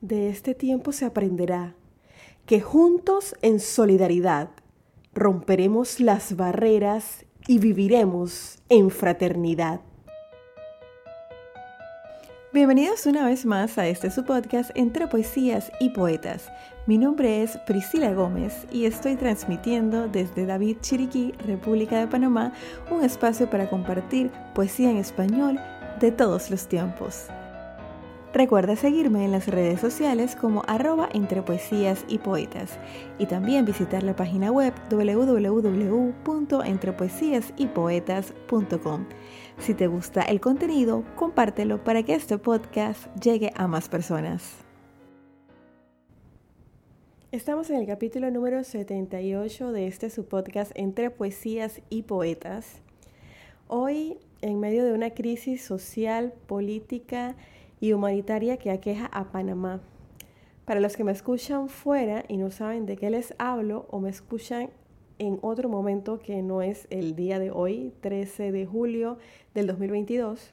De este tiempo se aprenderá que juntos en solidaridad romperemos las barreras y viviremos en fraternidad. Bienvenidos una vez más a este su podcast entre poesías y poetas. Mi nombre es Priscila Gómez y estoy transmitiendo desde David Chiriquí, República de Panamá, un espacio para compartir poesía en español de todos los tiempos. Recuerda seguirme en las redes sociales como arroba entre poesías y poetas y también visitar la página web www.entrepoesiasypoetas.com. Si te gusta el contenido, compártelo para que este podcast llegue a más personas. Estamos en el capítulo número 78 de este su podcast Entre Poesías y Poetas. Hoy, en medio de una crisis social, política y humanitaria que aqueja a Panamá. Para los que me escuchan fuera y no saben de qué les hablo o me escuchan en otro momento que no es el día de hoy, 13 de julio del 2022,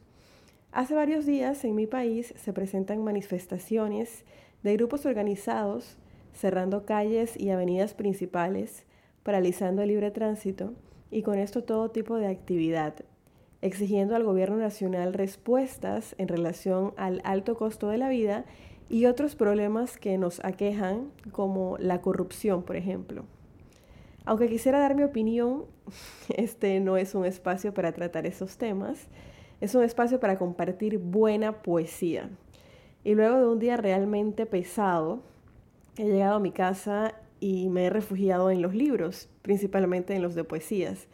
hace varios días en mi país se presentan manifestaciones de grupos organizados cerrando calles y avenidas principales, paralizando el libre tránsito y con esto todo tipo de actividad, exigiendo al gobierno nacional respuestas en relación al alto costo de la vida y otros problemas que nos aquejan, como la corrupción, por ejemplo. Aunque quisiera dar mi opinión, este no es un espacio para tratar esos temas, es un espacio para compartir buena poesía. Y luego de un día realmente pesado, he llegado a mi casa y me he refugiado en los libros, principalmente en los de poesías.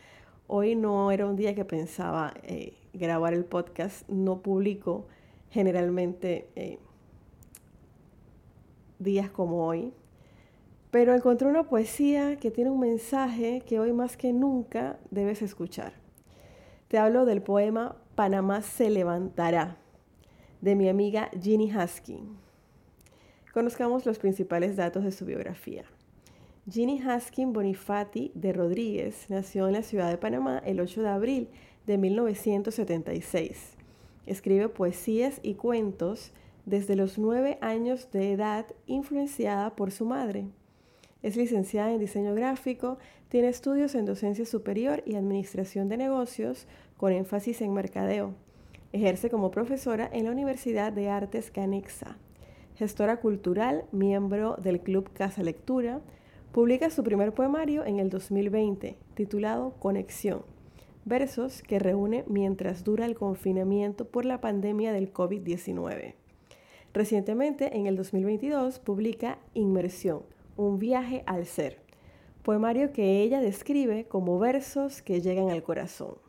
Hoy no era un día que pensaba eh, grabar el podcast, no publico generalmente eh, días como hoy, pero encontré una poesía que tiene un mensaje que hoy más que nunca debes escuchar. Te hablo del poema Panamá se levantará, de mi amiga Ginny Haskin. Conozcamos los principales datos de su biografía. Ginny Haskin Bonifati de Rodríguez nació en la ciudad de Panamá el 8 de abril de 1976. Escribe poesías y cuentos desde los nueve años de edad, influenciada por su madre. Es licenciada en diseño gráfico, tiene estudios en docencia superior y administración de negocios con énfasis en mercadeo. Ejerce como profesora en la Universidad de Artes Canexa. Gestora cultural, miembro del Club Casa Lectura, Publica su primer poemario en el 2020, titulado Conexión, versos que reúne mientras dura el confinamiento por la pandemia del COVID-19. Recientemente, en el 2022, publica Inmersión, un viaje al ser, poemario que ella describe como versos que llegan al corazón.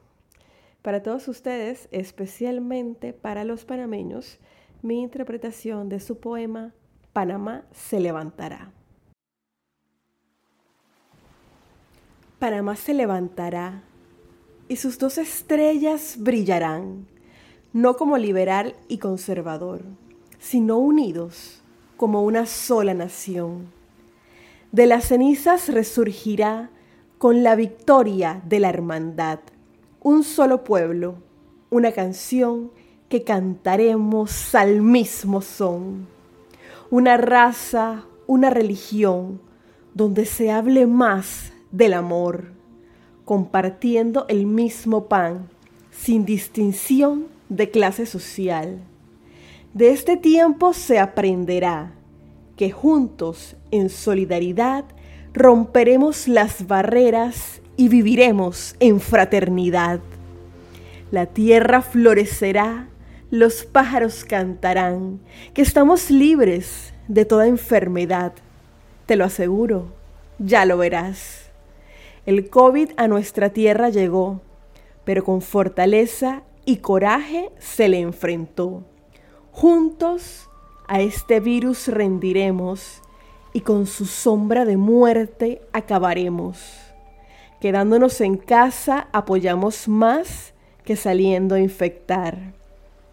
Para todos ustedes, especialmente para los panameños, mi interpretación de su poema Panamá se levantará. Panamá se levantará y sus dos estrellas brillarán, no como liberal y conservador, sino unidos como una sola nación. De las cenizas resurgirá con la victoria de la hermandad, un solo pueblo, una canción que cantaremos al mismo son, una raza, una religión, donde se hable más del amor, compartiendo el mismo pan, sin distinción de clase social. De este tiempo se aprenderá que juntos, en solidaridad, romperemos las barreras y viviremos en fraternidad. La tierra florecerá, los pájaros cantarán, que estamos libres de toda enfermedad. Te lo aseguro, ya lo verás. El COVID a nuestra tierra llegó, pero con fortaleza y coraje se le enfrentó. Juntos a este virus rendiremos y con su sombra de muerte acabaremos. Quedándonos en casa apoyamos más que saliendo a infectar.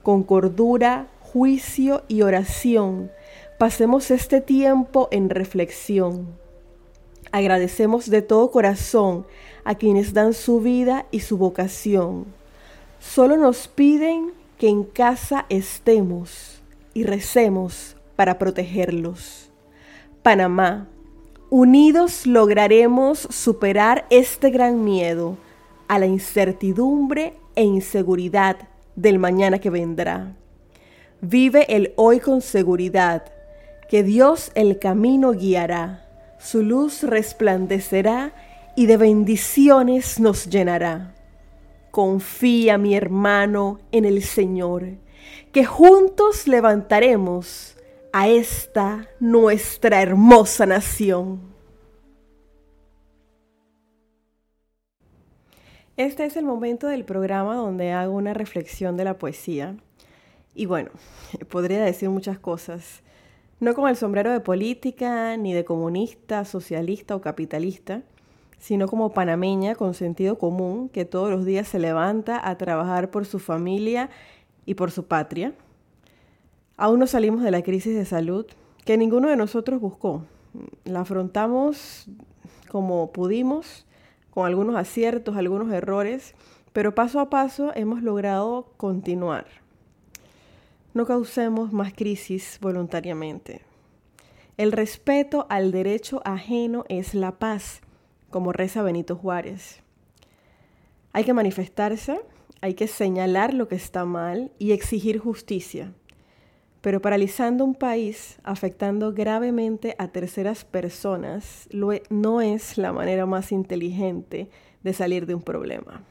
Con cordura, juicio y oración, pasemos este tiempo en reflexión Agradecemos de todo corazón a quienes dan su vida y su vocación. Solo nos piden que en casa estemos y recemos para protegerlos. Panamá, unidos lograremos superar este gran miedo a la incertidumbre e inseguridad del mañana que vendrá. Vive el hoy con seguridad, que Dios el camino guiará, su luz resplandecerá y de bendiciones nos llenará. Confía, mi hermano, en el Señor, que juntos levantaremos a esta nuestra hermosa nación. Este es el momento del programa donde hago una reflexión de la poesía. Y bueno, podría decir muchas cosas, no con el sombrero de política, ni de comunista, socialista o capitalista, sino como panameña con sentido común que todos los días se levanta a trabajar por su familia y por su patria. Aún no salimos de la crisis de salud que ninguno de nosotros buscó. La afrontamos como pudimos, con algunos aciertos, algunos errores, pero paso a paso hemos logrado continuar. No causemos más crisis voluntariamente. El respeto al derecho ajeno es la paz como reza Benito Juárez. Hay que manifestarse, hay que señalar lo que está mal y exigir justicia. Pero paralizando un país, afectando gravemente a terceras personas, no es la manera más inteligente de salir de un problema.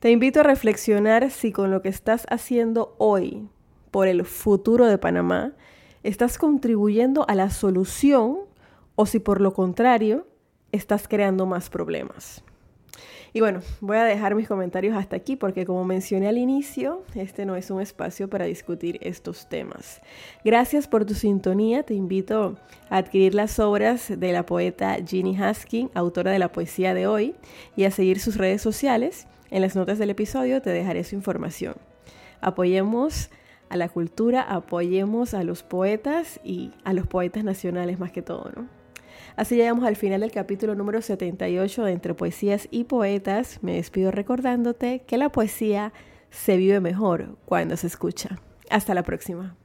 Te invito a reflexionar si con lo que estás haciendo hoy por el futuro de Panamá, estás contribuyendo a la solución o si por lo contrario estás creando más problemas. Y bueno, voy a dejar mis comentarios hasta aquí porque como mencioné al inicio, este no es un espacio para discutir estos temas. Gracias por tu sintonía. Te invito a adquirir las obras de la poeta Ginny Haskin, autora de la poesía de hoy, y a seguir sus redes sociales. En las notas del episodio te dejaré su información. Apoyemos a la cultura, apoyemos a los poetas y a los poetas nacionales más que todo, ¿no? Así llegamos al final del capítulo número 78 de Entre Poesías y Poetas. Me despido recordándote que la poesía se vive mejor cuando se escucha. Hasta la próxima.